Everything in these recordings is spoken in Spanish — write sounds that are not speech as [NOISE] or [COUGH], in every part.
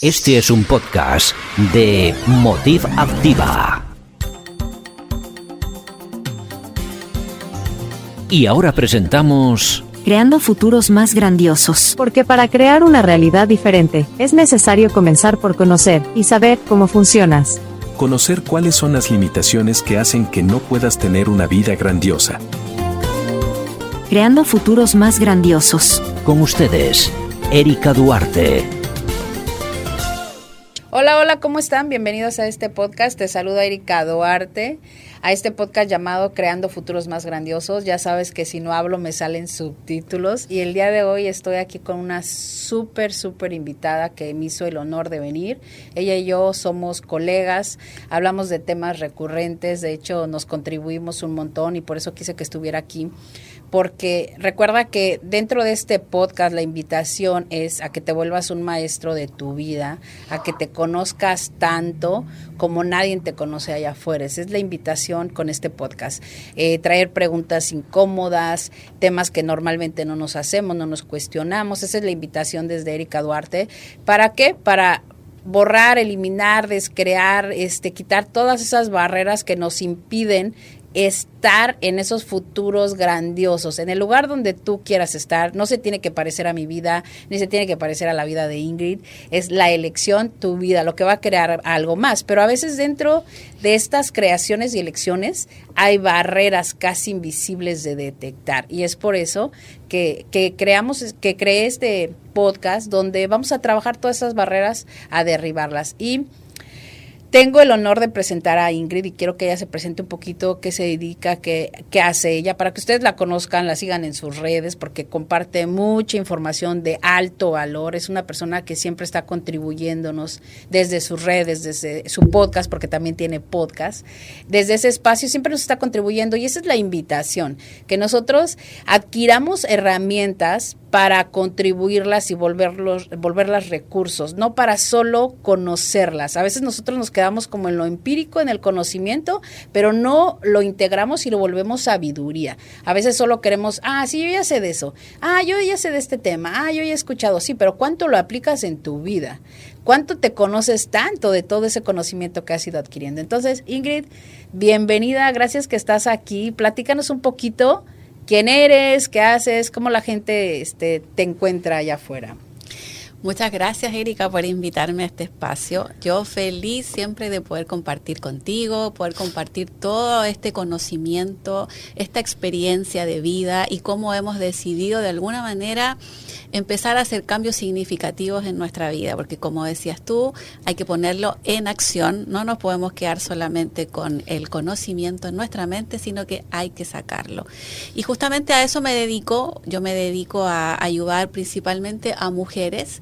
Este es un podcast de Motiv Activa. Y ahora presentamos Creando futuros más grandiosos. Porque para crear una realidad diferente, es necesario comenzar por conocer y saber cómo funcionas. Conocer cuáles son las limitaciones que hacen que no puedas tener una vida grandiosa. Creando futuros más grandiosos. con ustedes, Erika Duarte. Hola, hola, ¿cómo están? Bienvenidos a este podcast. Te saluda Erika Duarte, a este podcast llamado Creando Futuros Más Grandiosos. Ya sabes que si no hablo me salen subtítulos y el día de hoy estoy aquí con una súper, súper invitada que me hizo el honor de venir. Ella y yo somos colegas, hablamos de temas recurrentes, de hecho nos contribuimos un montón y por eso quise que estuviera aquí porque recuerda que dentro de este podcast la invitación es a que te vuelvas un maestro de tu vida, a que te conozcas tanto como nadie te conoce allá afuera. Esa es la invitación con este podcast. Eh, traer preguntas incómodas, temas que normalmente no nos hacemos, no nos cuestionamos. Esa es la invitación desde Erika Duarte. ¿Para qué? Para borrar, eliminar, descrear, este, quitar todas esas barreras que nos impiden estar en esos futuros grandiosos, en el lugar donde tú quieras estar. No se tiene que parecer a mi vida, ni se tiene que parecer a la vida de Ingrid. Es la elección, tu vida, lo que va a crear algo más. Pero a veces dentro de estas creaciones y elecciones hay barreras casi invisibles de detectar. Y es por eso que, que creamos, que creé este podcast donde vamos a trabajar todas esas barreras a derribarlas. Y tengo el honor de presentar a Ingrid y quiero que ella se presente un poquito, qué se dedica, qué, qué hace ella, para que ustedes la conozcan, la sigan en sus redes, porque comparte mucha información de alto valor. Es una persona que siempre está contribuyéndonos desde sus redes, desde su podcast, porque también tiene podcast. Desde ese espacio siempre nos está contribuyendo y esa es la invitación, que nosotros adquiramos herramientas para contribuirlas y volverlos, volverlas recursos, no para solo conocerlas. A veces nosotros nos quedamos como en lo empírico, en el conocimiento, pero no lo integramos y lo volvemos sabiduría. A veces solo queremos, ah, sí, yo ya sé de eso, ah, yo ya sé de este tema, ah, yo ya he escuchado, sí, pero ¿cuánto lo aplicas en tu vida? ¿Cuánto te conoces tanto de todo ese conocimiento que has ido adquiriendo? Entonces, Ingrid, bienvenida, gracias que estás aquí. Platícanos un poquito quién eres, qué haces, cómo la gente este, te encuentra allá afuera. Muchas gracias, Erika, por invitarme a este espacio. Yo feliz siempre de poder compartir contigo, poder compartir todo este conocimiento, esta experiencia de vida y cómo hemos decidido de alguna manera empezar a hacer cambios significativos en nuestra vida, porque como decías tú, hay que ponerlo en acción, no nos podemos quedar solamente con el conocimiento en nuestra mente, sino que hay que sacarlo. Y justamente a eso me dedico, yo me dedico a ayudar principalmente a mujeres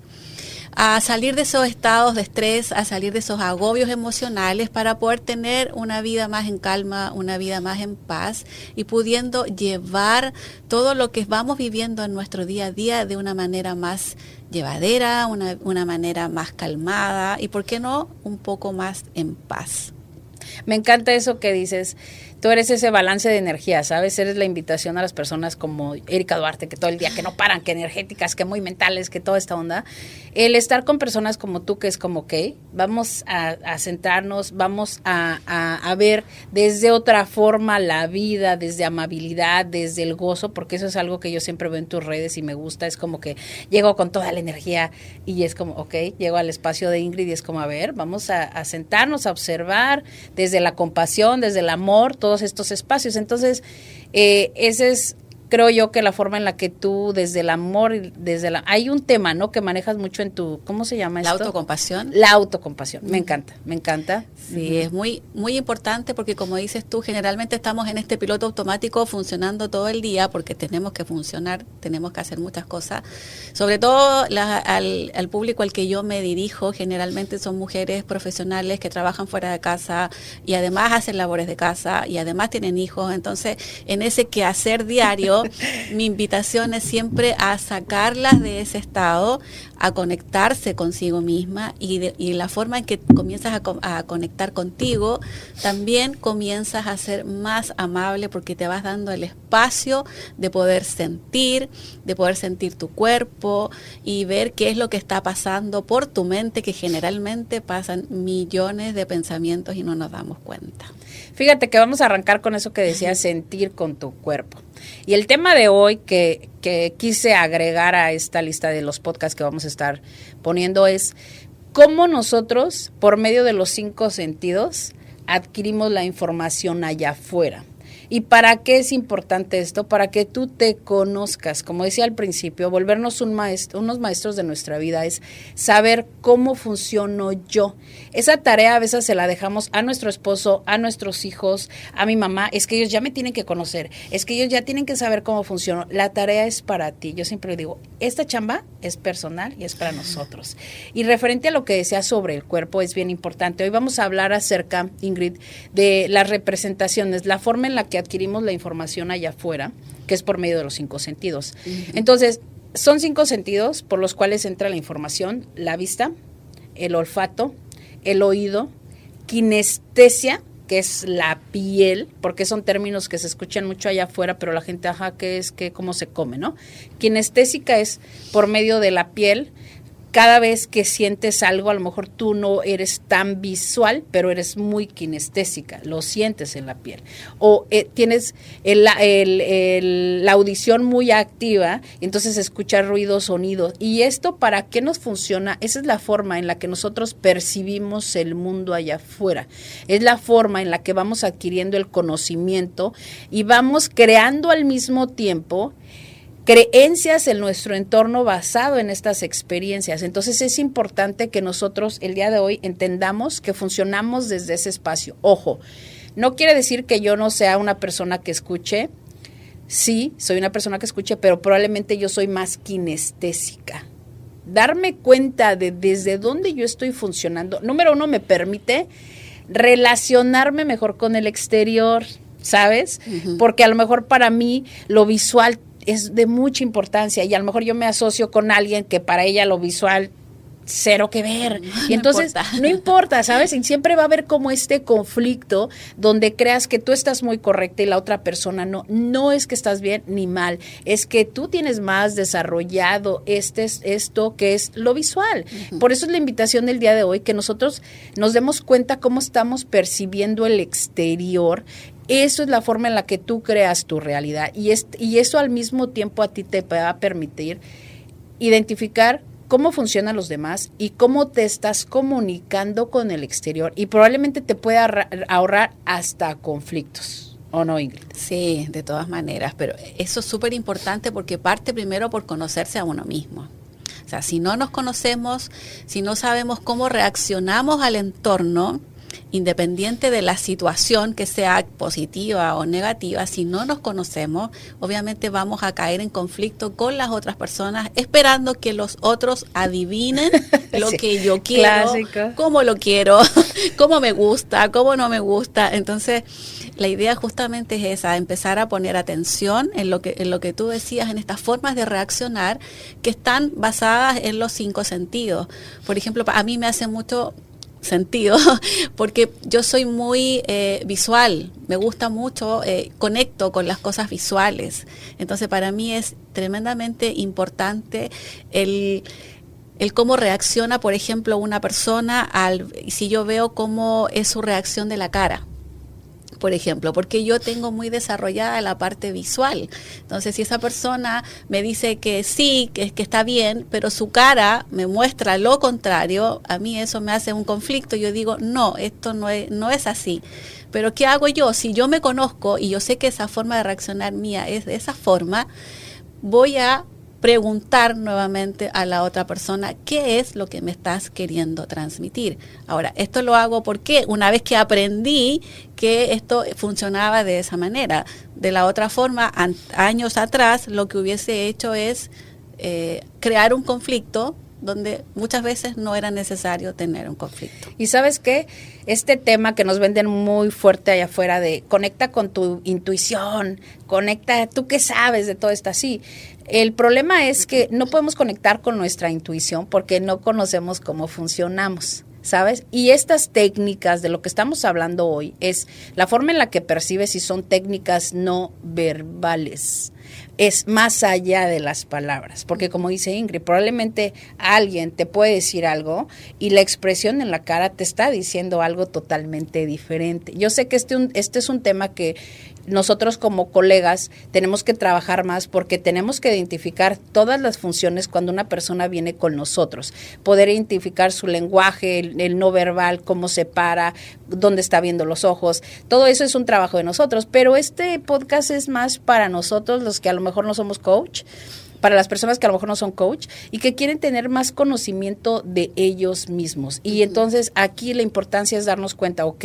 a salir de esos estados de estrés, a salir de esos agobios emocionales para poder tener una vida más en calma, una vida más en paz y pudiendo llevar todo lo que vamos viviendo en nuestro día a día de una manera más llevadera, una, una manera más calmada y, ¿por qué no?, un poco más en paz. Me encanta eso que dices tú eres ese balance de energía, ¿sabes? Eres la invitación a las personas como Erika Duarte, que todo el día, que no paran, que energéticas, que muy mentales, que toda esta onda. El estar con personas como tú, que es como, ok, vamos a, centrarnos, vamos a, a, a, ver desde otra forma la vida, desde amabilidad, desde el gozo, porque eso es algo que yo siempre veo en tus redes y me gusta, es como que llego con toda la energía y es como, ok, llego al espacio de Ingrid y es como, a ver, vamos a, a sentarnos, a observar desde la compasión, desde el amor, todo todos estos espacios. Entonces, eh, ese es creo yo que la forma en la que tú desde el amor desde la hay un tema no que manejas mucho en tu cómo se llama la esto? autocompasión. La autocompasión me encanta me encanta. Sí es muy muy importante porque como dices tú generalmente estamos en este piloto automático funcionando todo el día porque tenemos que funcionar tenemos que hacer muchas cosas. Sobre todo la, al, al público al que yo me dirijo generalmente son mujeres profesionales que trabajan fuera de casa y además hacen labores de casa y además tienen hijos. Entonces en ese quehacer diario mi invitación es siempre a sacarlas de ese estado, a conectarse consigo misma y, y la forma en que comienzas a, a, conectar contigo, también comienzas a ser más amable porque te vas dando el espacio de poder sentir, de poder sentir tu cuerpo y ver qué es lo que está pasando por tu mente, que generalmente pasan millones de pensamientos y no nos damos cuenta. Fíjate que vamos a arrancar con eso que decía sentir con tu cuerpo. Y el tema de hoy que, que quise agregar a esta lista de los podcasts que vamos a estar poniendo es cómo nosotros, por medio de los cinco sentidos, adquirimos la información allá afuera. ¿Y para qué es importante esto? Para que tú te conozcas. Como decía al principio, volvernos un maestro, unos maestros de nuestra vida es saber cómo funciono yo. Esa tarea a veces se la dejamos a nuestro esposo, a nuestros hijos, a mi mamá. Es que ellos ya me tienen que conocer. Es que ellos ya tienen que saber cómo funciono. La tarea es para ti. Yo siempre digo, esta chamba es personal y es para nosotros. Y referente a lo que decía sobre el cuerpo, es bien importante. Hoy vamos a hablar acerca, Ingrid, de las representaciones, la forma en la que adquirimos la información allá afuera, que es por medio de los cinco sentidos. Uh -huh. Entonces, son cinco sentidos por los cuales entra la información, la vista, el olfato, el oído, kinestesia, que es la piel, porque son términos que se escuchan mucho allá afuera, pero la gente, ajá, ¿qué es? ¿Qué, ¿Cómo se come? ¿no? Kinestésica es por medio de la piel, cada vez que sientes algo, a lo mejor tú no eres tan visual, pero eres muy kinestésica, lo sientes en la piel. O eh, tienes la audición muy activa, entonces escuchas ruidos, sonidos. ¿Y esto para qué nos funciona? Esa es la forma en la que nosotros percibimos el mundo allá afuera. Es la forma en la que vamos adquiriendo el conocimiento y vamos creando al mismo tiempo creencias en nuestro entorno basado en estas experiencias. Entonces es importante que nosotros el día de hoy entendamos que funcionamos desde ese espacio. Ojo, no quiere decir que yo no sea una persona que escuche. Sí, soy una persona que escuche, pero probablemente yo soy más kinestésica. Darme cuenta de desde dónde yo estoy funcionando, número uno, me permite relacionarme mejor con el exterior, ¿sabes? Uh -huh. Porque a lo mejor para mí lo visual es de mucha importancia y a lo mejor yo me asocio con alguien que para ella lo visual cero que ver. [LAUGHS] Y entonces no importa, no importa ¿sabes? Y siempre va a haber como este conflicto donde creas que tú estás muy correcta y la otra persona no. No es que estás bien ni mal, es que tú tienes más desarrollado este, esto que es lo visual. Uh -huh. Por eso es la invitación del día de hoy, que nosotros nos demos cuenta cómo estamos percibiendo el exterior eso es la forma en la que tú creas tu realidad y, es, y eso al mismo tiempo a ti te va a permitir identificar cómo funcionan los demás y cómo te estás comunicando con el exterior y probablemente te pueda ahorrar hasta conflictos. ¿O no, Ingrid? Sí, de todas maneras, pero eso es súper importante porque parte primero por conocerse a uno mismo. O sea, si no nos conocemos, si no sabemos cómo reaccionamos al entorno, independiente de la situación que sea positiva o negativa, si no nos conocemos, obviamente vamos a caer en conflicto con las otras personas, esperando que los otros adivinen [LAUGHS] lo sí, que yo quiero, clásico. cómo lo quiero, [LAUGHS] cómo me gusta, cómo no me gusta. Entonces, la idea justamente es esa, empezar a poner atención en lo que, en lo que tú decías, en estas formas de reaccionar que están basadas en los cinco sentidos. Por ejemplo, a mí me hace mucho sentido, [LAUGHS] porque yo soy muy eh, visual, me gusta mucho, eh, conecto con las cosas visuales. Entonces para mí es tremendamente importante el, el cómo reacciona, por ejemplo, una persona al, si yo veo cómo es su reacción de la cara por ejemplo, porque yo tengo muy desarrollada la parte visual. Entonces, si esa persona me dice que sí, que, que está bien, pero su cara me muestra lo contrario, a mí eso me hace un conflicto. Yo digo, no, esto no es, no es así. Pero ¿qué hago yo? Si yo me conozco y yo sé que esa forma de reaccionar mía es de esa forma, voy a preguntar nuevamente a la otra persona qué es lo que me estás queriendo transmitir. Ahora, esto lo hago porque una vez que aprendí que esto funcionaba de esa manera, de la otra forma, años atrás lo que hubiese hecho es eh, crear un conflicto donde muchas veces no era necesario tener un conflicto. Y sabes qué, este tema que nos venden muy fuerte allá afuera de conecta con tu intuición, conecta, tú qué sabes de todo esto así. El problema es que no podemos conectar con nuestra intuición porque no conocemos cómo funcionamos. ¿sabes? Y estas técnicas de lo que estamos hablando hoy es la forma en la que percibes y son técnicas no verbales es más allá de las palabras, porque como dice Ingrid, probablemente alguien te puede decir algo y la expresión en la cara te está diciendo algo totalmente diferente. Yo sé que este, este es un tema que nosotros como colegas tenemos que trabajar más porque tenemos que identificar todas las funciones cuando una persona viene con nosotros, poder identificar su lenguaje, el, no verbal, cómo se para, dónde está viendo los ojos, todo eso es un trabajo de nosotros, pero este podcast es más para nosotros los que a lo mejor no somos coach para las personas que a lo mejor no son coach y que quieren tener más conocimiento de ellos mismos. Y entonces aquí la importancia es darnos cuenta, ok,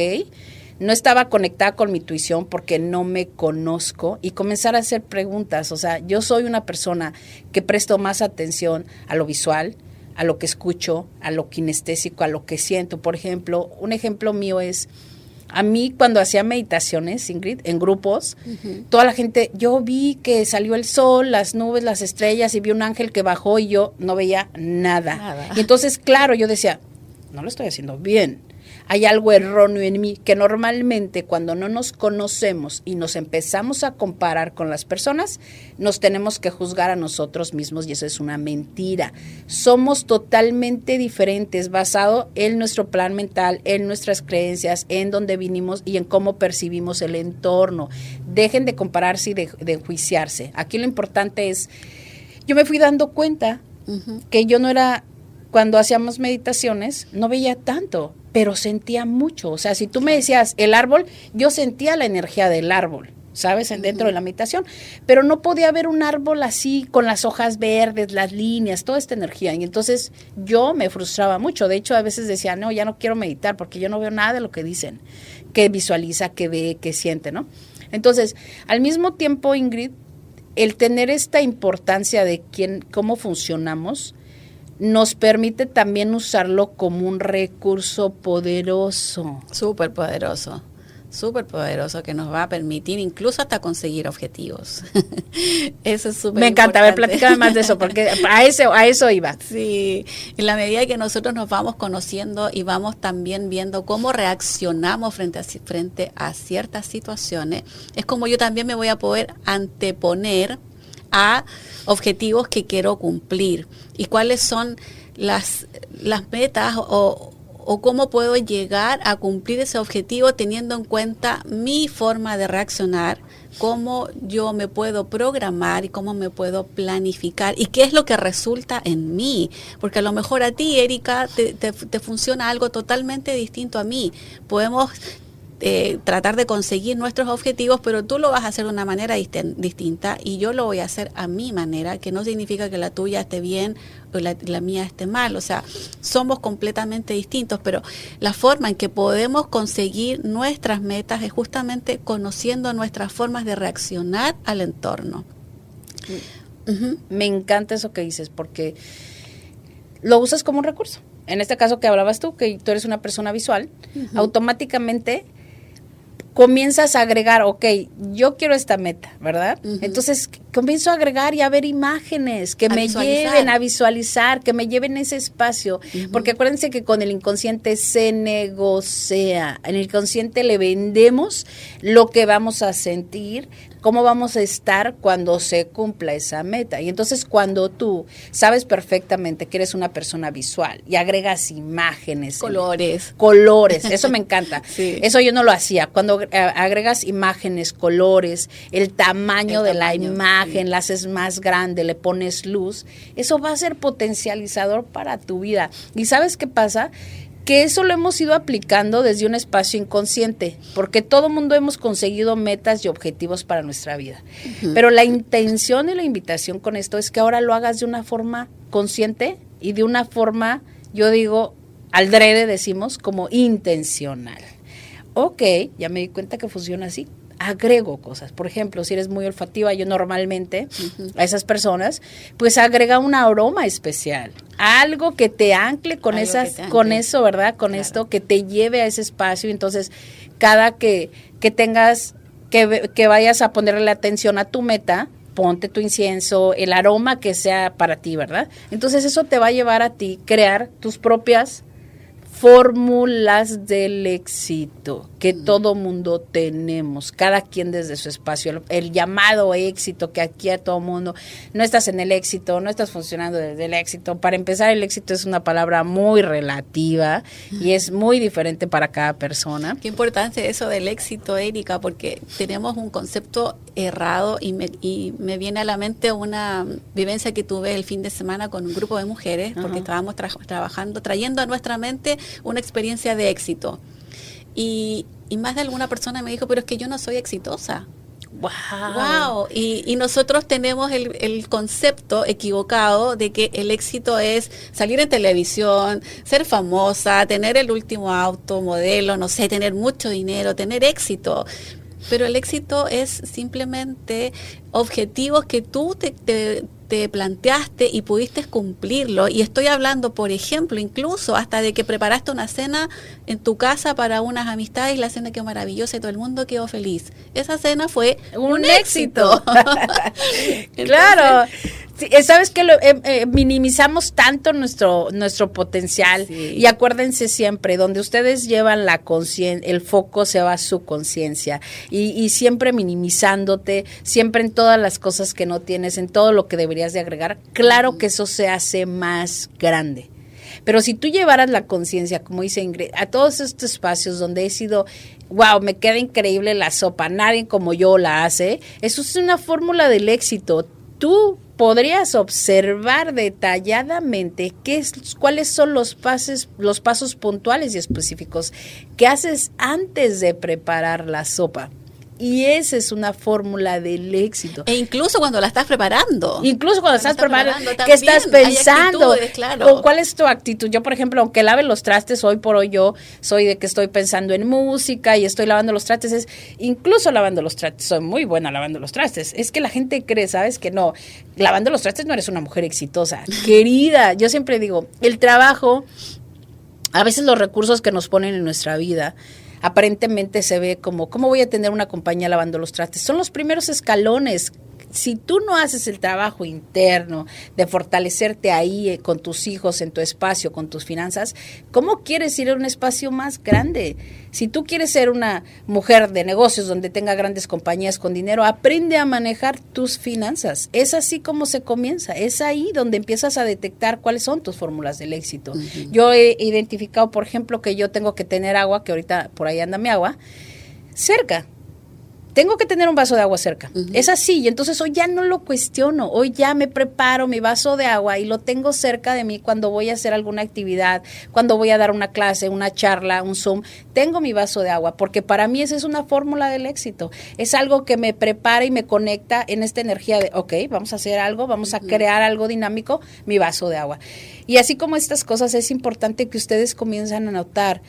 no estaba conectada con mi intuición porque no me conozco y comenzar a hacer preguntas. O sea, yo soy una persona que presto más atención a lo visual, a lo que escucho, a lo kinestésico, a lo que siento. Por ejemplo, un ejemplo mío es, a mí cuando hacía meditaciones, Ingrid, en grupos, toda la gente, yo vi que salió el sol, las nubes, las estrellas y vi un ángel que bajó y yo no veía nada. nada. Y entonces, claro, yo decía, no lo estoy haciendo bien hay algo erróneo en mí, que normalmente cuando no nos conocemos y nos empezamos a comparar con las personas, nos tenemos que juzgar a nosotros mismos y eso es una mentira. Somos totalmente diferentes basado en nuestro plan mental, en nuestras creencias, en dónde vinimos y en cómo percibimos el entorno. Dejen de compararse y de, enjuiciarse. Aquí lo importante es, yo me fui dando cuenta que yo no era cuando hacíamos meditaciones no veía tanto, pero sentía mucho. O sea, si tú me decías el árbol, yo sentía la energía del árbol. ¿sabes? Dentro de la meditación, pero no podía ver un árbol así con las hojas verdes, las líneas, toda esta energía. Y entonces yo me frustraba mucho. De hecho, a veces decía, no, ya no quiero meditar porque yo no veo nada de lo que dicen, que visualiza, que ve, que siente, ¿no? Entonces, al mismo tiempo, Ingrid, el tener esta importancia de quién, cómo funcionamos, nos permite también usarlo como un recurso poderoso. Súper poderoso, súper poderoso que nos va a permitir incluso hasta conseguir objetivos. [LAUGHS] eso es súper Me encanta, a ver, platícame más de eso, porque a eso, a eso iba. [LAUGHS] Sí, en la medida que nosotros nos vamos conociendo y vamos también viendo cómo reaccionamos frente a, frente a ciertas situaciones, es como yo también me voy a poder anteponer a objetivos que quiero cumplir y cuáles son las, las metas o, o cómo puedo llegar a cumplir ese objetivo teniendo en cuenta mi forma de reaccionar, cómo yo me puedo programar y cómo me puedo planificar y qué es lo que resulta en mí. Porque a lo mejor a ti, Erika, te, te, te funciona algo totalmente distinto a mí. Podemos eh, tratar de conseguir nuestros objetivos, pero tú lo vas a hacer de una manera distinta y yo lo voy a hacer a mi manera, que no significa que la tuya esté bien o la, mía esté mal. O sea, somos completamente distintos, pero la forma en que podemos conseguir nuestras metas es justamente conociendo nuestras formas de reaccionar al entorno. Me encanta eso que dices, porque lo usas como un recurso. En este caso que hablabas tú, que tú eres una persona visual, automáticamente comienzas a agregar, ok, yo quiero esta meta, ¿verdad? Entonces comienzo a agregar y a ver imágenes que me lleven a visualizar, que me lleven ese espacio, porque acuérdense que con el inconsciente se negocia, en el inconsciente le vendemos lo que vamos a sentir, cómo vamos a estar cuando se cumpla esa meta. Y entonces cuando tú sabes perfectamente que eres una persona visual y agregas imágenes, colores, colores, [LAUGHS] eso me encanta. Eso yo no lo hacía. Cuando eh, agregas imágenes, colores, el tamaño de la imagen, la haces más grande, le pones luz, eso va a ser potencializador para tu vida. ¿Y sabes qué pasa? Que eso lo hemos ido aplicando desde un espacio inconsciente, porque todo mundo hemos conseguido metas y objetivos para nuestra vida. Pero la intención y la invitación con esto es que ahora lo hagas de una forma consciente y de una forma, yo digo, al drede decimos, como intencional. Ok, ya me di cuenta que funciona así. Agrego cosas. Por ejemplo, si eres muy olfativa, yo normalmente a esas personas, pues agrega un aroma especial, algo que te ancle con Algo esas, ancle. con eso, ¿verdad? Con Claro. esto que te lleve a ese espacio. Entonces, cada que, que tengas, que, que vayas a ponerle atención a tu meta, ponte tu incienso, el aroma que sea para ti, ¿verdad? Entonces eso te va a llevar a ti crear tus propias fórmulas del éxito que todo mundo tenemos, cada quien desde su espacio, el, el llamado éxito que aquí a todo mundo, no estás en el éxito, no estás funcionando desde el éxito. Para empezar, el éxito es una palabra muy relativa y es muy diferente para cada persona. Qué importante eso del éxito, Erika, porque tenemos un concepto errado y me, y me viene a la mente una vivencia que tuve el fin de semana con un grupo de mujeres, porque Ajá. estábamos tra- trabajando, trayendo a nuestra mente una experiencia de éxito. Y, y más de alguna persona me dijo, pero es que yo no soy exitosa. Wow. Wow. Y, y nosotros tenemos el, el concepto equivocado de que el éxito es salir en televisión, ser famosa, tener el último auto, modelo, no sé, tener mucho dinero, tener éxito. Pero el éxito es simplemente objetivos que tú te, te- te planteaste y pudiste cumplirlo. Y estoy hablando, por ejemplo, incluso hasta de que preparaste una cena en tu casa para unas amistades y la cena quedó maravillosa y todo el mundo quedó feliz. Esa cena fue Un un, éxito. [LAUGHS] claro. Sí, eh, Sabes que minimizamos tanto nuestro nuestro potencial Sí. y acuérdense siempre donde ustedes llevan la conciencia, el foco se va a su conciencia y, y siempre minimizándote, siempre en todas las cosas que no tienes, en todo lo que deberías de agregar. Claro que eso se hace más grande. Pero si tú llevaras la conciencia, como dice Ingrid, a todos estos espacios donde he sido, wow, me queda increíble la sopa, nadie como yo la hace, eso es una fórmula del éxito. Tú podrías observar detalladamente qué es, cuáles son los pasos, los pasos puntuales y específicos que haces antes de preparar la sopa. Y esa es una fórmula del éxito. E incluso cuando la estás preparando. Incluso cuando estás estás preparando, ¿qué estás pensando? claro. ¿Con ¿Cuál es tu actitud? Yo, por ejemplo, aunque lave los trastes, hoy por hoy yo soy de que estoy pensando en música y estoy lavando los trastes. Es, incluso lavando los trastes, soy muy buena lavando los trastes. Es que la gente cree, ¿sabes? Que no, lavando los trastes no eres una mujer exitosa. [LAUGHS] Querida, yo siempre digo, el trabajo, a veces los recursos que nos ponen en nuestra vida, aparentemente se ve como, ¿cómo voy a tener una compañía lavando los trastes? Son los primeros escalones. Si tú no haces el trabajo interno de fortalecerte ahí eh, con tus hijos, en tu espacio, con tus finanzas, ¿cómo quieres ir a un espacio más grande? Si tú quieres ser una mujer de negocios donde tenga grandes compañías con dinero, aprende a manejar tus finanzas. Es así como se comienza. Es ahí donde empiezas a detectar cuáles son tus fórmulas del éxito. Yo he identificado, por ejemplo, que yo tengo que tener agua, que ahorita por ahí anda mi agua, cerca. Tengo que tener un vaso de agua cerca. Es así, y entonces hoy ya no lo cuestiono. Hoy ya me preparo mi vaso de agua y lo tengo cerca de mí cuando voy a hacer alguna actividad, cuando voy a dar una clase, una charla, un Zoom. Tengo mi vaso de agua, porque para mí esa es una fórmula del éxito. Es algo que me prepara y me conecta en esta energía de, ok, vamos a hacer algo, vamos a crear algo dinámico, mi vaso de agua. Y así como estas cosas, es importante que ustedes comiencen a notar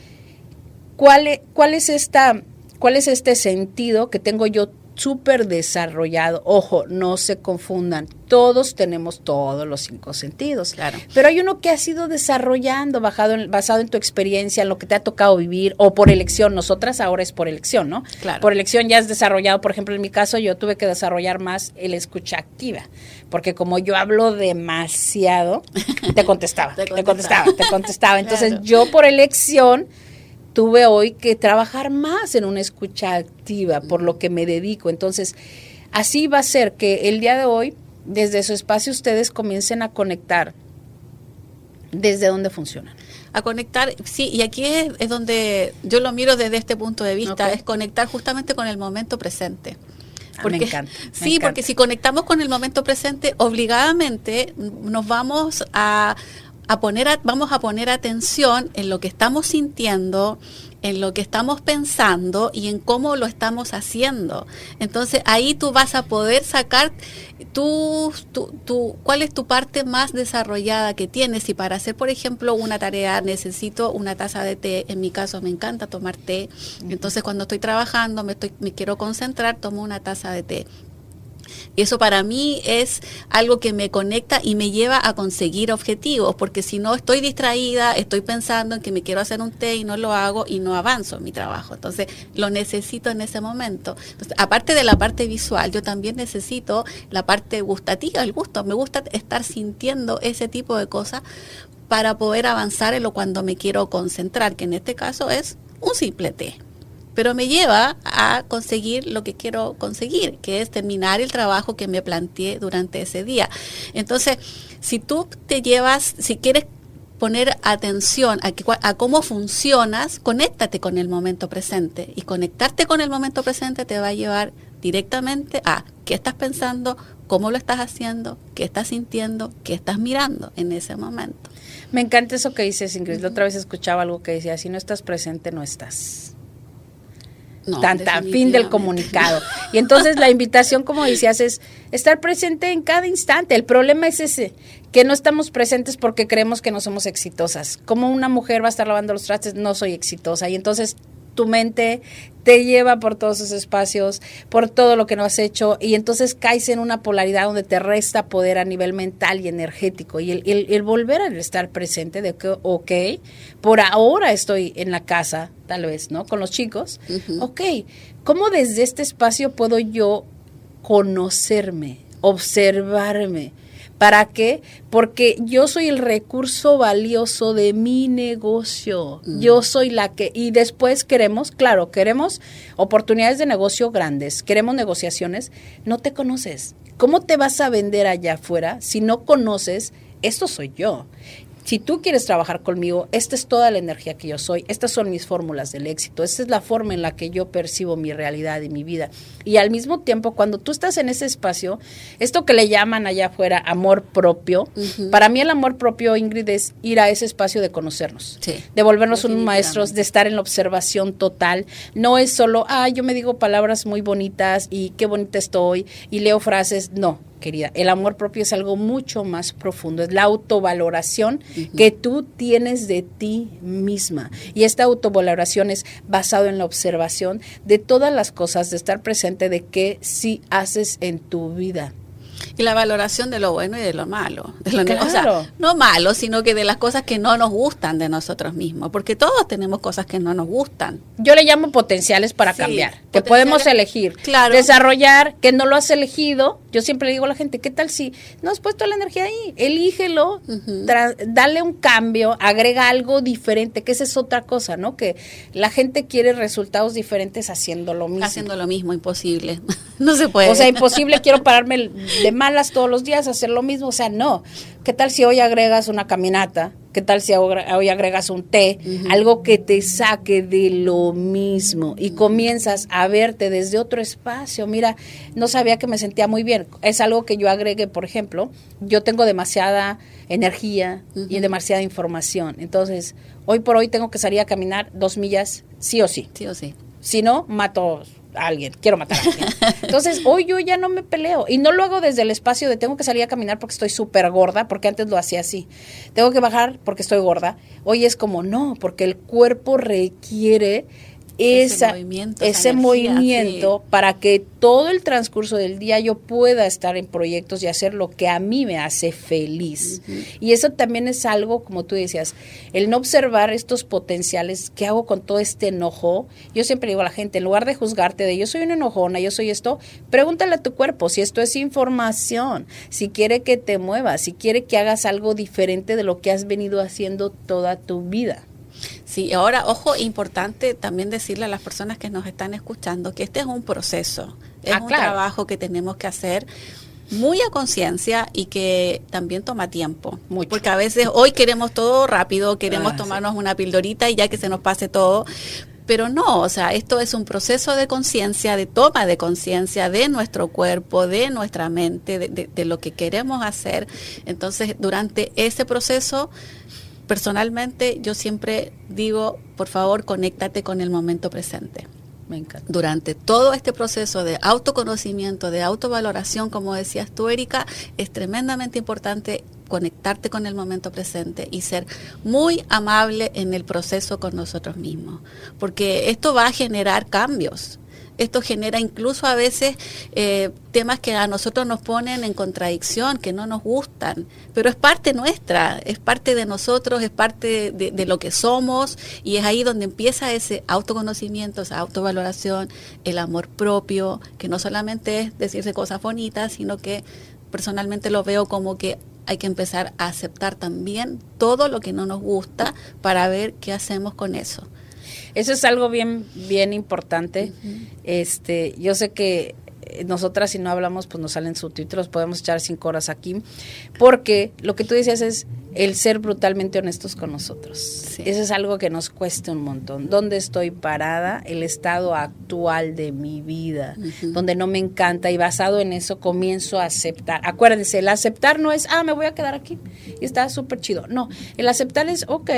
cuál es, cuál es esta cuál es este sentido que tengo yo súper desarrollado. Ojo, no se confundan. Todos tenemos todos los cinco sentidos. Claro. Pero hay uno que has ido desarrollando bajado en- basado en tu experiencia, en lo que te ha tocado vivir, o por elección. Nosotras ahora es por elección, ¿no? Claro. Por elección ya has desarrollado, por ejemplo, en mi caso, yo tuve que desarrollar más el escucha activa. Porque como yo hablo demasiado, [LAUGHS] te contestaba, Te te, contestaba. contestaba, te contestaba. Entonces Claro. yo por elección tuve hoy que trabajar más en una escucha activa, por lo que me dedico. Entonces, así va a ser que el día de hoy, desde su espacio, ustedes comiencen a conectar desde dónde funcionan. a conectar, sí, y aquí es, es donde yo lo miro desde este punto de vista, es conectar justamente con el momento presente. Ah, me encanta, me sí, encanta. porque si conectamos con el momento presente, obligadamente nos vamos a, a poner, vamos a poner atención en lo que estamos sintiendo, en lo que estamos pensando y en cómo lo estamos haciendo. Entonces ahí tú vas a poder sacar tu, tu, cuál es tu parte más desarrollada que tienes. Si para hacer, por ejemplo, una tarea necesito una taza de té, en mi caso me encanta tomar té, entonces cuando estoy trabajando, me, estoy, me quiero concentrar, tomo una taza de té. Y eso para mí es algo que me conecta y me lleva a conseguir objetivos, porque si no estoy distraída, estoy pensando en que me quiero hacer un té y no lo hago y no avanzo en mi trabajo. Entonces, lo necesito en ese momento. aparte de la parte visual, yo también necesito la parte gustativa, el gusto. Me gusta estar sintiendo ese tipo de cosas para poder avanzar en lo cuando me quiero concentrar, que en este caso es un simple té pero me lleva a conseguir lo que quiero conseguir, que es terminar el trabajo que me planteé durante ese día. Entonces, si tú te llevas, si quieres poner atención a, a, cómo funcionas, conéctate con el momento presente. Y conectarte con el momento presente te va a llevar directamente a qué estás pensando, cómo lo estás haciendo, qué estás sintiendo, qué estás mirando en ese momento. Me encanta eso que dices, Ingrid. La otra vez escuchaba algo que decía, si no estás presente, no estás tan, tan fin del comunicado. Y entonces la invitación, como decías, es estar presente en cada instante. El problema es ese, que no estamos presentes porque creemos que no somos exitosas. Como una mujer va a estar lavando los trastes, no soy exitosa. Y entonces tu mente te lleva por todos esos espacios, por todo lo que no has hecho, y entonces caes en una polaridad donde te resta poder a nivel mental y energético. Y el, volver a estar presente de que, ok, por ahora estoy en la casa, tal vez, ¿no? Con los chicos, ok, ¿cómo desde este espacio puedo yo conocerme, observarme? ¿Para qué? Porque yo soy el recurso valioso de mi negocio. Mm. Yo soy la que... Y después queremos, claro, queremos oportunidades de negocio grandes, queremos negociaciones. No te conoces. ¿Cómo te vas a vender allá afuera si no conoces? Esto soy yo si tú quieres trabajar conmigo, esta es toda la energía que yo soy, estas son mis fórmulas del éxito, esta es la forma en la que yo percibo mi realidad y mi vida. Y al mismo tiempo, cuando tú estás en ese espacio, esto que le llaman allá afuera amor propio, para mí el amor propio, Ingrid, es ir a ese espacio de conocernos, de volvernos unos maestros, de estar en la observación total. No es solo, ah, yo me digo palabras muy bonitas y qué bonita estoy y leo frases, no querida. El amor propio es algo mucho más profundo, es la autovaloración que tú tienes de ti misma. Y esta autovaloración es basado en la observación de todas las cosas, de estar presente de qué sí haces en tu vida. Y la valoración de lo bueno y de lo malo. De lo O sea, no malo, sino que de las cosas que no nos gustan de nosotros mismos. Porque todos tenemos cosas que no nos gustan. Yo le llamo potenciales para cambiar. Que podemos elegir. Claro. Desarrollar, que no lo has elegido. Yo siempre le digo a la gente, ¿qué tal si no has puesto la energía ahí? Elígelo, dale un cambio, agrega algo diferente, que esa es otra cosa, ¿no? Que la gente quiere resultados diferentes haciendo lo mismo. Haciendo lo mismo, imposible. [LAUGHS] no se puede. O sea, imposible, quiero pararme de malas todos los días, hacer lo mismo. O sea, no. ¿Qué tal si hoy agregas una caminata? ¿Qué tal si hoy agregas un té? Algo que te saque de lo mismo y comienzas a verte desde otro espacio. Mira, no sabía que me sentía muy bien. Es algo que yo agregué, por ejemplo, yo tengo demasiada energía y demasiada información. Entonces, hoy por hoy tengo que salir a caminar dos millas, sí o sí. Sí o sí. Si no, mato alguien, quiero matar a alguien. Entonces, hoy yo ya no me peleo y no lo hago desde el espacio de tengo que salir a caminar porque estoy súper gorda, porque antes lo hacía así. Tengo que bajar porque estoy gorda. Hoy es como no, porque el cuerpo requiere ese movimiento, ese movimiento para que todo el transcurso del día yo pueda estar en proyectos y hacer lo que a mí me hace feliz. Y eso también es algo, como tú decías, el no observar estos potenciales que hago con todo este enojo. Yo siempre digo a la gente, en lugar de juzgarte de yo soy una enojona, yo soy esto, pregúntale a tu cuerpo si esto es información, si quiere que te muevas, si quiere que hagas algo diferente de lo que has venido haciendo toda tu vida. Sí, ahora, ojo, importante también decirle a las personas que nos están escuchando que este es un proceso, es ah, un trabajo que tenemos que hacer muy a conciencia y que también toma tiempo. Mucho. Porque a veces hoy queremos todo rápido, queremos ah, tomarnos una pildorita y ya que se nos pase todo, Pero no, o sea, esto es un proceso de conciencia, de toma de conciencia de nuestro cuerpo, de nuestra mente, de, de, de lo que queremos hacer. Entonces, durante ese proceso, personalmente yo siempre digo, por favor, conéctate con el momento presente. Me encanta. Durante todo este proceso de autoconocimiento, de autovaloración, como decías tú, Erika, es tremendamente importante conectarte con el momento presente y ser muy amable en el proceso con nosotros mismos, porque esto va a generar cambios esto genera incluso a veces eh, temas que a nosotros nos ponen en contradicción, que no nos gustan, pero es parte nuestra, es parte de nosotros, es parte de, de lo que somos y es ahí donde empieza ese autoconocimiento, esa autovaloración, el amor propio, que no solamente es decirse cosas bonitas, sino que personalmente lo veo como que hay que empezar a aceptar también todo lo que no nos gusta para ver qué hacemos con eso. Eso es algo bien, bien importante. Este, yo sé que eh, nosotras si no hablamos, pues nos salen subtítulos, podemos echar cinco horas aquí, porque lo que tú decías es el ser brutalmente honestos con nosotros. Sí. Eso es algo que nos cuesta un montón. ¿Dónde estoy parada? El estado actual de mi vida, donde no me encanta y basado en eso comienzo a aceptar. Acuérdense, el aceptar no es, ah, me voy a quedar aquí y está súper chido. No, el aceptar es, ok,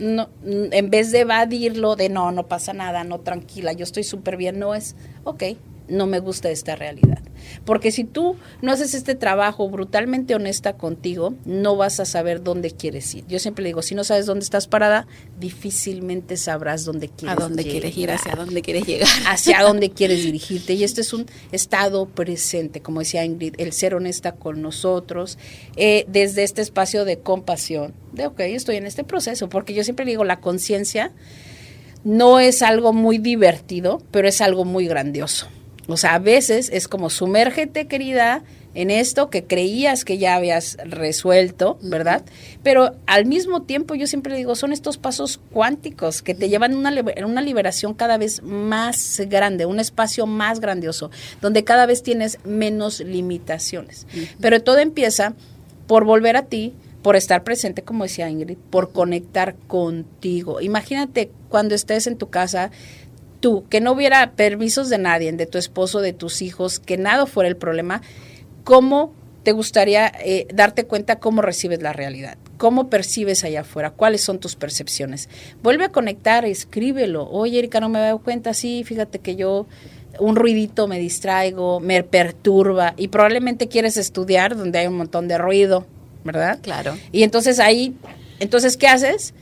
no, en vez de evadirlo de no, no pasa nada, no, tranquila, yo estoy súper bien, no es, ok, no me gusta esta realidad. Porque si tú no haces este trabajo brutalmente honesta contigo, no vas a saber dónde quieres ir. Yo siempre digo, si no sabes dónde estás parada, difícilmente sabrás dónde quieres A dónde quieres ir, hacia dónde quieres llegar. Hacia [LAUGHS] dónde quieres dirigirte. Y este es un estado presente, como decía Ingrid, el ser honesta con nosotros, eh, desde este espacio de compasión, de, ok, estoy en este proceso, porque yo siempre digo, la conciencia no es algo muy divertido, pero es algo muy grandioso. O sea, a veces es como sumérgete, querida, en esto que creías que ya habías resuelto, ¿verdad? Pero al mismo tiempo yo siempre digo, son estos pasos cuánticos que te llevan a una, una liberación cada vez más grande, un espacio más grandioso, donde cada vez tienes menos limitaciones. Pero todo empieza por volver a ti, por estar presente, como decía Ingrid, por conectar contigo. Imagínate cuando estés en tu casa, tú, que no hubiera permisos de nadie, de tu esposo, de tus hijos, que nada fuera el problema, ¿cómo te gustaría eh, darte cuenta cómo recibes la realidad? ¿Cómo percibes allá afuera? ¿Cuáles son tus percepciones? Vuelve a conectar, escríbelo. Oye, Erika, no me doy cuenta, sí, fíjate que yo un ruidito me distraigo, me perturba y probablemente quieres estudiar donde hay un montón de ruido, ¿verdad? Claro. Y entonces ahí, entonces, ¿qué haces?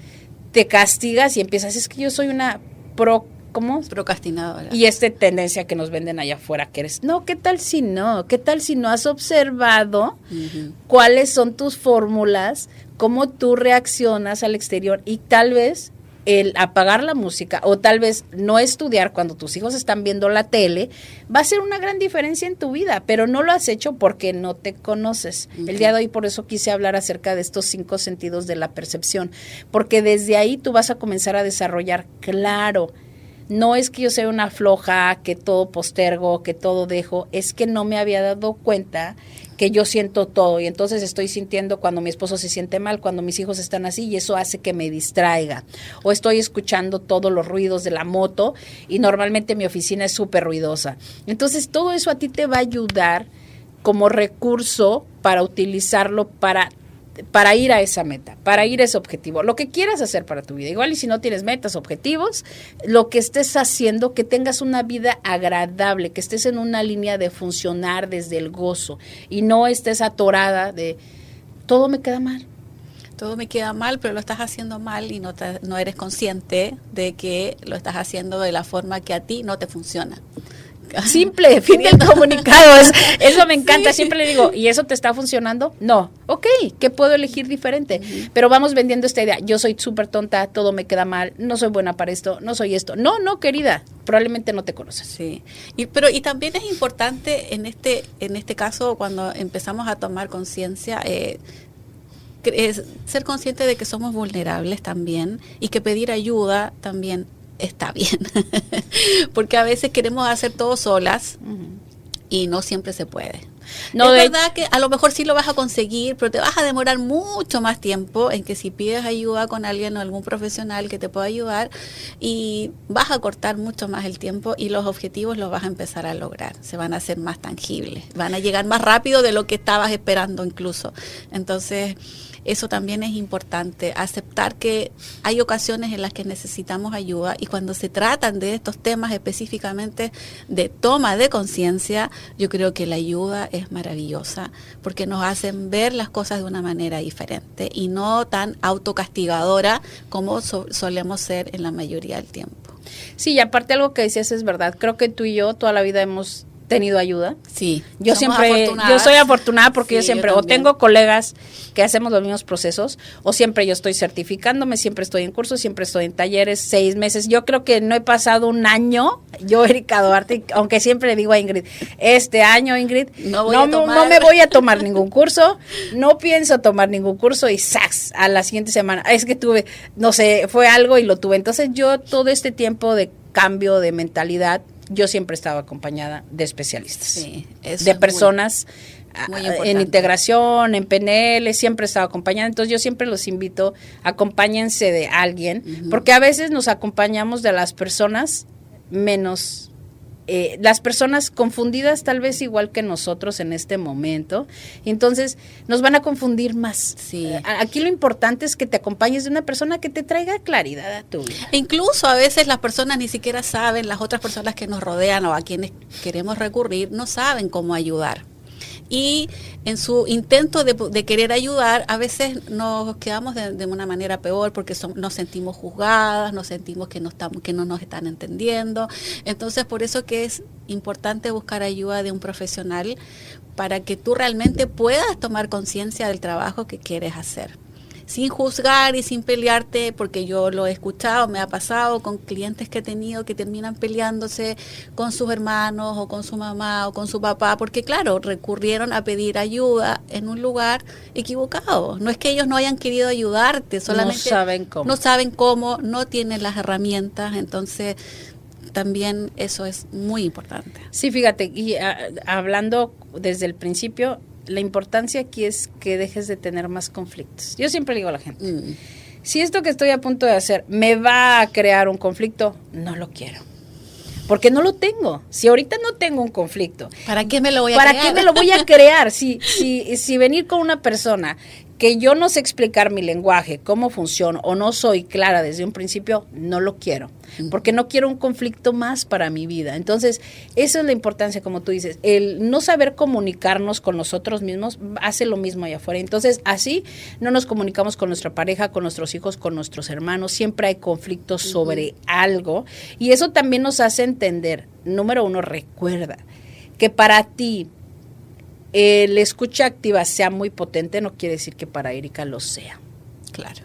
Te castigas y empiezas, es que yo soy una pro, ¿cómo? Procrastinadora. Y esta tendencia que nos venden allá afuera, que eres, no, ¿qué tal si no? ¿Qué tal si no has observado cuáles son tus fórmulas, cómo tú reaccionas al exterior y tal vez el apagar la música o tal vez no estudiar cuando tus hijos están viendo la tele va a ser una gran diferencia en tu vida, pero no lo has hecho porque no te conoces. El día de hoy por eso quise hablar acerca de estos cinco sentidos de la percepción, porque desde ahí tú vas a comenzar a desarrollar, claro, no es que yo sea una floja, que todo postergo, que todo dejo, es que no me había dado cuenta que yo siento todo y entonces estoy sintiendo cuando mi esposo se siente mal, cuando mis hijos están así y eso hace que me distraiga. O estoy escuchando todos los ruidos de la moto y normalmente mi oficina es súper ruidosa. Entonces todo eso a ti te va a ayudar como recurso para utilizarlo para para ir a esa meta, para ir a ese objetivo, lo que quieras hacer para tu vida. Igual y si no tienes metas, objetivos, lo que estés haciendo, que tengas una vida agradable, que estés en una línea de funcionar desde el gozo y no estés atorada de todo me queda mal. Todo me queda mal, pero lo estás haciendo mal y no, te- no eres consciente de que lo estás haciendo de la forma que a ti no te funciona. [LAUGHS] Simple, fin del comunicado. Es- eso me encanta. Siempre le digo, ¿y eso te está funcionando? No. Ok, ¿qué puedo elegir diferente? Pero vamos vendiendo esta idea. Yo soy súper tonta, todo me queda mal, no soy buena para esto, no soy esto. No, no, querida, probablemente no te conoces. Sí, y, pero y también es importante en este en este caso cuando empezamos a tomar conciencia eh, ser consciente de que somos vulnerables también y que pedir ayuda también está bien, [LAUGHS] porque a veces queremos hacer todo solas y no siempre se puede. No, es verdad que a lo mejor sí lo vas a conseguir, pero te vas a demorar mucho más tiempo en que si pides ayuda con alguien o algún profesional que te pueda ayudar y vas a cortar mucho más el tiempo y los objetivos los vas a empezar a lograr, se van a hacer más tangibles, van a llegar más rápido de lo que estabas esperando incluso. Entonces, eso también es importante, aceptar que hay ocasiones en las que necesitamos ayuda y cuando se tratan de estos temas específicamente de toma de conciencia, yo creo que la ayuda es maravillosa porque nos hacen ver las cosas de una manera diferente y no tan autocastigadora como solemos ser en la mayoría del tiempo. Sí, y aparte algo que decías es verdad, creo que tú y yo toda la vida hemos tenido ayuda. Sí. Yo siempre, yo soy afortunada porque yo siempre o tengo colegas que hacemos los mismos procesos o siempre yo estoy certificándome, siempre estoy en cursos, siempre estoy en talleres, seis meses. Yo creo que no he pasado un año, yo [LAUGHS] Erika Duarte, aunque siempre le digo a Ingrid, este año Ingrid, no, no, me voy a [LAUGHS] tomar ningún curso, no pienso tomar ningún curso y ¡sax! a la siguiente semana, es que tuve, no sé, fue algo y lo tuve. Entonces yo todo este tiempo de cambio de mentalidad, yo siempre estaba acompañada de especialistas, de personas ah, en integración, en PNL, siempre estaba acompañada. Entonces yo siempre los invito, acompáñense de alguien, porque a veces nos acompañamos de las personas menos eh, las personas confundidas tal vez igual que nosotros en este momento, entonces nos van a confundir más. Sí. Eh, aquí lo importante es que te acompañes de una persona que te traiga claridad a tu vida. E incluso a veces las personas ni siquiera saben, las otras personas que nos rodean o a quienes queremos recurrir, no saben cómo ayudar y en su intento de, querer ayudar, a veces nos quedamos de, una manera peor porque nos sentimos juzgadas, nos sentimos que no, estamos, que no nos están entendiendo. Entonces, por eso que es importante buscar ayuda de un profesional para que tú realmente puedas tomar conciencia del trabajo que quieres hacer sin juzgar y sin pelearte, porque yo lo he escuchado, me ha pasado con clientes que he tenido que terminan peleándose con sus hermanos o con su mamá o con su papá, porque claro, recurrieron a pedir ayuda en un lugar equivocado. No es que ellos no hayan querido ayudarte, solamente no saben cómo, no, saben cómo, no tienen las herramientas, entonces también eso es muy importante. Sí, fíjate, y ah, hablando desde el principio, la importancia aquí es que dejes de tener más conflictos. Yo siempre digo a la gente, mm. si esto que estoy a punto de hacer me va a crear un conflicto, no lo quiero. Porque no lo tengo. Si ahorita no tengo un conflicto. ¿Para qué me lo voy a crear? ¿Para qué me lo voy a [LAUGHS] crear? Si, si, si venir con una persona que yo no sé explicar mi lenguaje, cómo funciona o no soy clara desde un principio, no lo quiero, porque no quiero un conflicto más para mi vida. Entonces, esa es la importancia, como tú dices, el no saber comunicarnos con nosotros mismos hace lo mismo allá afuera. Entonces, así no nos comunicamos con nuestra pareja, con nuestros hijos, con nuestros hermanos, siempre hay conflictos sobre algo y eso también nos hace entender, número uno, recuerda que para ti el escucha activa sea muy potente no quiere decir que para Erika lo sea. Claro.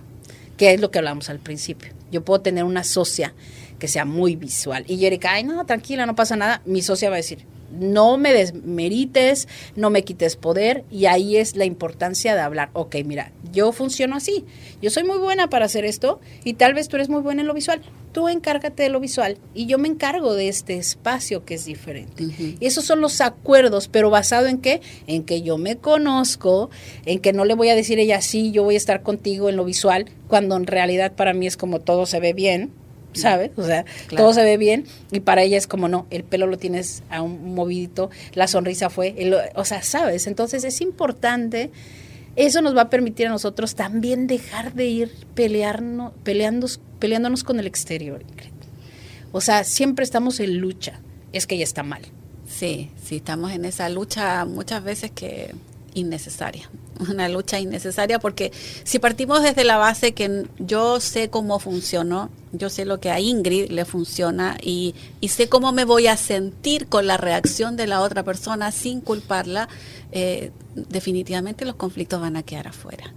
Que es lo que hablamos al principio. Yo puedo tener una socia que sea muy visual y Erika, ay, no, tranquila, no pasa nada. Mi socia va a decir, no me desmerites, no me quites poder y ahí es la importancia de hablar. Ok, mira, yo funciono así, yo soy muy buena para hacer esto y tal vez tú eres muy buena en lo visual. Tú encárgate de lo visual y yo me encargo de este espacio que es diferente. Y esos son los acuerdos, pero basado en qué? En que yo me conozco, en que no le voy a decir ella sí, yo voy a estar contigo en lo visual, cuando en realidad para mí es como todo se ve bien ¿sabes? O sea, todo se ve bien y para ella es como no, el pelo lo tienes a un movidito, la sonrisa fue, o sea, ¿sabes? Entonces es importante, eso nos va a permitir a nosotros también dejar de ir pelearnos, peleando, peleándonos con el exterior. O sea, siempre estamos en lucha, es que ella está mal. Sí, sí, estamos en esa lucha muchas veces que innecesaria, [LAUGHS] una lucha innecesaria porque si partimos desde la base que yo sé cómo funcionó, yo sé lo que a Ingrid le funciona y, sé cómo me voy a sentir con la reacción de la otra persona sin culparla, eh, definitivamente los conflictos van a quedar afuera.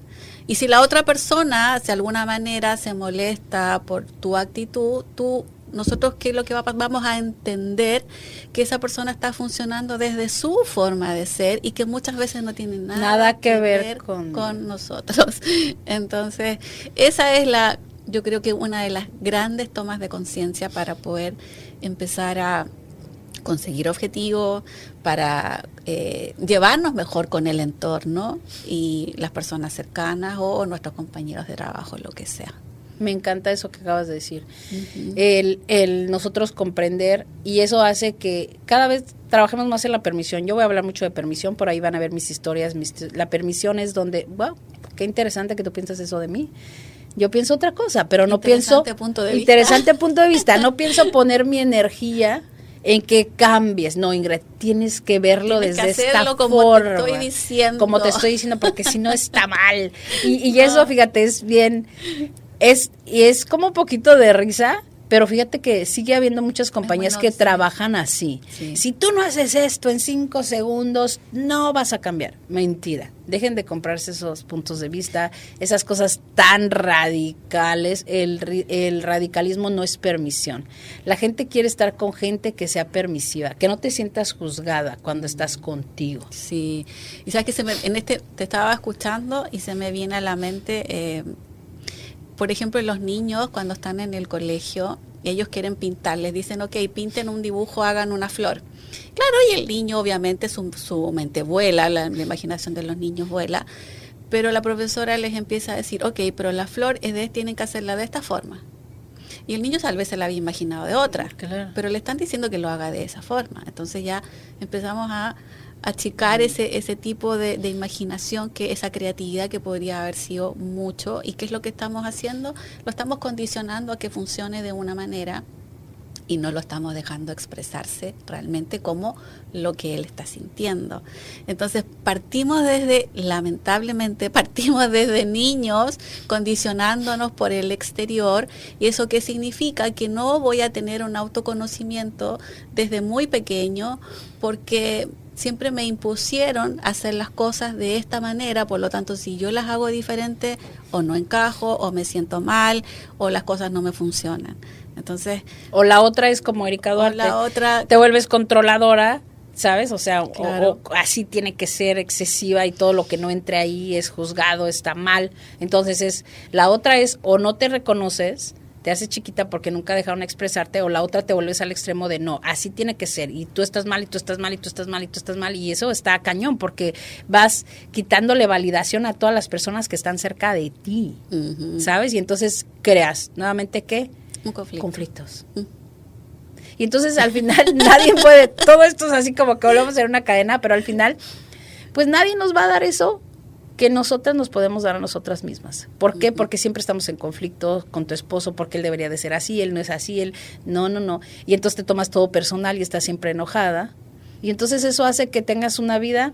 Y si la otra persona de alguna manera se molesta por tu actitud, tú nosotros qué es lo que va, vamos a entender que esa persona está funcionando desde su forma de ser y que muchas veces no tiene nada, que, ver, con... con nosotros. [LAUGHS] Entonces, esa es la, yo creo que una de las grandes tomas de conciencia para poder empezar a conseguir objetivos, para eh, llevarnos mejor con el entorno y las personas cercanas o nuestros compañeros de trabajo, lo que sea. Me encanta eso que acabas de decir. el, el nosotros comprender y eso hace que cada vez trabajemos más en la permisión. Yo voy a hablar mucho de permisión, por ahí van a ver mis historias. la permisión es donde, wow, qué interesante que tú piensas eso de mí. Yo pienso otra cosa, pero no pienso... Punto de interesante punto de vista. No pienso poner mi energía en que cambies. No, Ingrid, tienes que verlo desde esta como forma. Te estoy diciendo. Como te estoy diciendo, porque si no está [LAUGHS] mal. Y, y eso, fíjate, es bien es, y es como un poquito de risa, pero fíjate que sigue habiendo muchas compañías que trabajan así. Si tú no haces esto en cinco segundos, no vas a cambiar. Mentira. Dejen de comprarse esos puntos de vista, esas cosas tan radicales. El, el radicalismo no es permisión. La gente quiere estar con gente que sea permisiva, que no te sientas juzgada cuando estás contigo. Sí. Y sabes que se me, en este te estaba escuchando y se me viene a la mente eh, por ejemplo, los niños cuando están en el colegio, ellos quieren pintar, les dicen, ok, pinten un dibujo, hagan una flor. Claro, y el niño obviamente su, su mente vuela, la, imaginación de los niños vuela, pero la profesora les empieza a decir, ok, pero la flor es de, tienen que hacerla de esta forma. Y el niño tal vez se la había imaginado de otra, pero le están diciendo que lo haga de esa forma. Entonces ya empezamos a achicar ese, ese tipo de, imaginación, que esa creatividad que podría haber sido mucho. ¿Y qué es lo que estamos haciendo? Lo estamos condicionando a que funcione de una manera y no lo estamos dejando expresarse realmente como lo que él está sintiendo. Entonces partimos desde, lamentablemente, [LAUGHS] partimos desde niños condicionándonos por el exterior y eso qué significa que no voy a tener un autoconocimiento desde muy pequeño porque siempre me impusieron hacer las cosas de esta manera, por lo tanto, si yo las hago diferente, o no encajo, o me siento mal, o las cosas no me funcionan. Entonces, o la otra es como Erika Duarte, la otra te vuelves controladora, ¿sabes? O sea, o, así tiene que ser excesiva y todo lo que no entre ahí es juzgado, está mal. Entonces es la otra es o no te reconoces, te hace chiquita porque nunca dejaron expresarte o la otra te vuelves al extremo de no, así tiene que ser y tú estás mal y tú estás mal y tú estás mal y tú estás mal y eso está cañón porque vas quitándole validación a todas las personas que están cerca de ti, ¿sabes? Y entonces creas nuevamente qué? Un conflicto. Conflictos. Y entonces al final [LAUGHS] nadie puede, todo esto es así como que volvemos a ser una cadena, pero al final, pues nadie nos va a dar eso que nosotras nos podemos dar a nosotras mismas. ¿Por qué? Porque siempre estamos en conflicto con tu esposo, porque él debería de ser así, él no es así, él no, no, no. Y entonces te tomas todo personal y estás siempre enojada. Y entonces eso hace que tengas una vida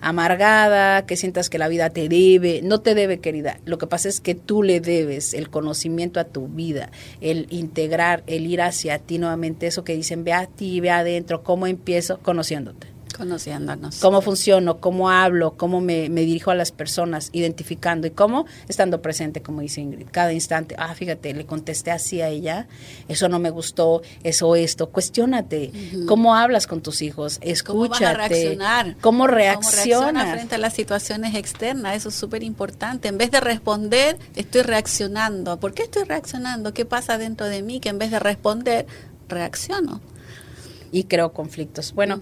amargada, que sientas que la vida te debe, no te debe, querida. Lo que pasa es que tú le debes el conocimiento a tu vida, el integrar, el ir hacia ti nuevamente, eso que dicen, ve a ti, ve adentro, ¿cómo empiezo? Conociéndote. Conociéndonos. Cómo funciono, cómo hablo, cómo me, dirijo a las personas, identificando y cómo estando presente, como dice Ingrid, cada instante. Ah, fíjate, le contesté así a ella, eso no me gustó, eso, esto. Cuestiónate, cómo hablas con tus hijos, escúchate. ¿Cómo vas a reaccionar? ¿Cómo reaccionas? frente a las situaciones externas? Eso es súper importante. En vez de responder, estoy reaccionando. ¿Por qué estoy reaccionando? ¿Qué pasa dentro de mí que en vez de responder, reacciono? Y creo conflictos. Bueno,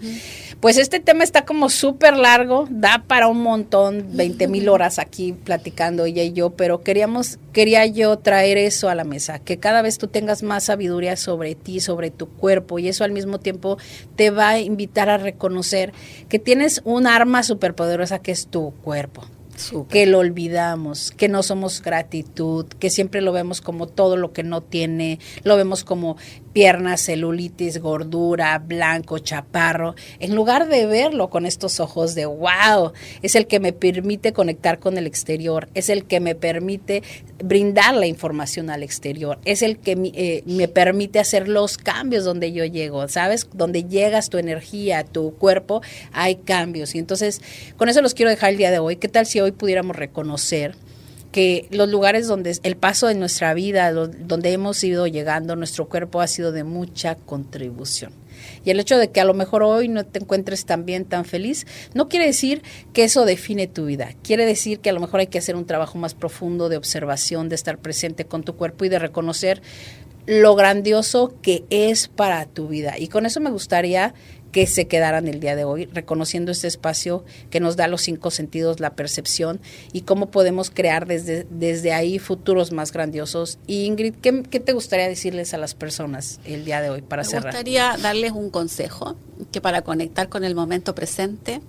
pues este tema está como súper largo, da para un montón, 20 mil horas aquí platicando ella y yo, pero queríamos, quería yo traer eso a la mesa, que cada vez tú tengas más sabiduría sobre ti, sobre tu cuerpo, y eso al mismo tiempo te va a invitar a reconocer que tienes un arma superpoderosa que es tu cuerpo que lo olvidamos, que no somos gratitud, que siempre lo vemos como todo lo que no tiene, lo vemos como piernas, celulitis, gordura, blanco, chaparro, en lugar de verlo con estos ojos de wow, es el que me permite conectar con el exterior, es el que me permite brindar la información al exterior, es el que eh, me permite hacer los cambios donde yo llego, ¿sabes? Donde llegas tu energía, tu cuerpo, hay cambios. Y entonces, con eso los quiero dejar el día de hoy. ¿Qué tal si hoy pudiéramos reconocer? Que los lugares donde el paso de nuestra vida, donde hemos ido llegando, nuestro cuerpo ha sido de mucha contribución. Y el hecho de que a lo mejor hoy no te encuentres tan bien, tan feliz, no quiere decir que eso define tu vida. Quiere decir que a lo mejor hay que hacer un trabajo más profundo de observación, de estar presente con tu cuerpo y de reconocer lo grandioso que es para tu vida. Y con eso me gustaría que se quedaran el día de hoy, reconociendo este espacio que nos da los cinco sentidos, la percepción y cómo podemos crear desde, desde ahí futuros más grandiosos. Y Ingrid, ¿qué, te gustaría decirles a las personas el día de hoy para cerrar? Me gustaría darles un consejo que para conectar con el momento presente,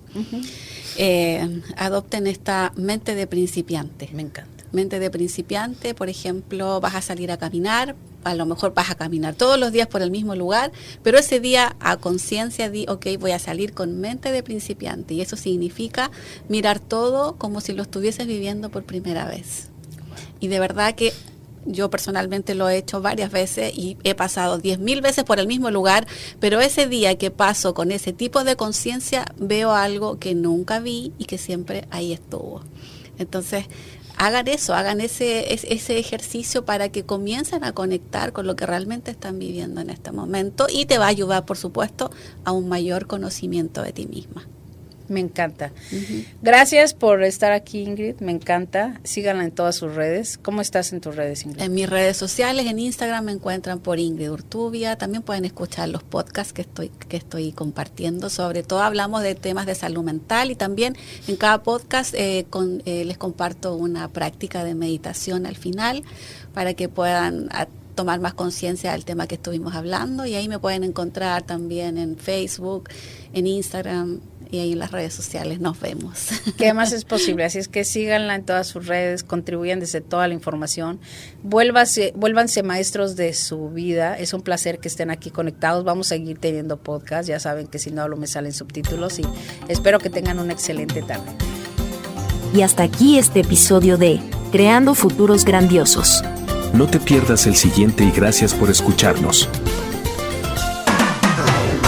eh, adopten esta mente de principiante. Me encanta. Mente de principiante, por ejemplo, vas a salir a caminar, a lo mejor vas a caminar todos los días por el mismo lugar, pero ese día a conciencia di, ok, voy a salir con mente de principiante y eso significa mirar todo como si lo estuvieses viviendo por primera vez. Y de verdad que yo personalmente lo he hecho varias veces y he pasado diez mil veces por el mismo lugar, pero ese día que paso con ese tipo de conciencia veo algo que nunca vi y que siempre ahí estuvo. Entonces, hagan eso, hagan ese, ese ejercicio para que comiencen a conectar con lo que realmente están viviendo en este momento y te va a ayudar, por supuesto, a un mayor conocimiento de ti misma. Me encanta. Gracias por estar aquí, Ingrid. Me encanta. Síganla en todas sus redes. ¿Cómo estás en tus redes, Ingrid? En mis redes sociales, en Instagram me encuentran por Ingrid Urtubia. También pueden escuchar los podcasts que estoy, que estoy compartiendo. Sobre todo hablamos de temas de salud mental y también en cada podcast eh, eh, les comparto una práctica de meditación al final para que puedan tomar más conciencia del tema que estuvimos hablando y ahí me pueden encontrar también en Facebook, en Instagram, y ahí en las redes sociales nos vemos. [LAUGHS] ¿Qué más es posible? Así es que síganla en todas sus redes, contribuyan desde toda la información, vuélvase, vuélvanse maestros de su vida. Es un placer que estén aquí conectados. Vamos a seguir teniendo podcast. Ya saben que si no hablo me salen subtítulos y espero que tengan una excelente tarde. Y hasta aquí este episodio de Creando Futuros Grandiosos. No te pierdas el siguiente y gracias por escucharnos.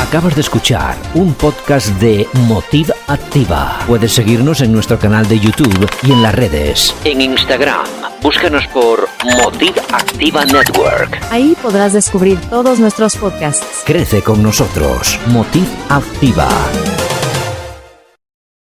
Acabas de escuchar un podcast de Motiv Activa. Puedes seguirnos en nuestro canal de YouTube y en las redes. En Instagram, búscanos por Motiv Activa Network. Ahí podrás descubrir todos nuestros podcasts. Crece con nosotros, Motiv Activa.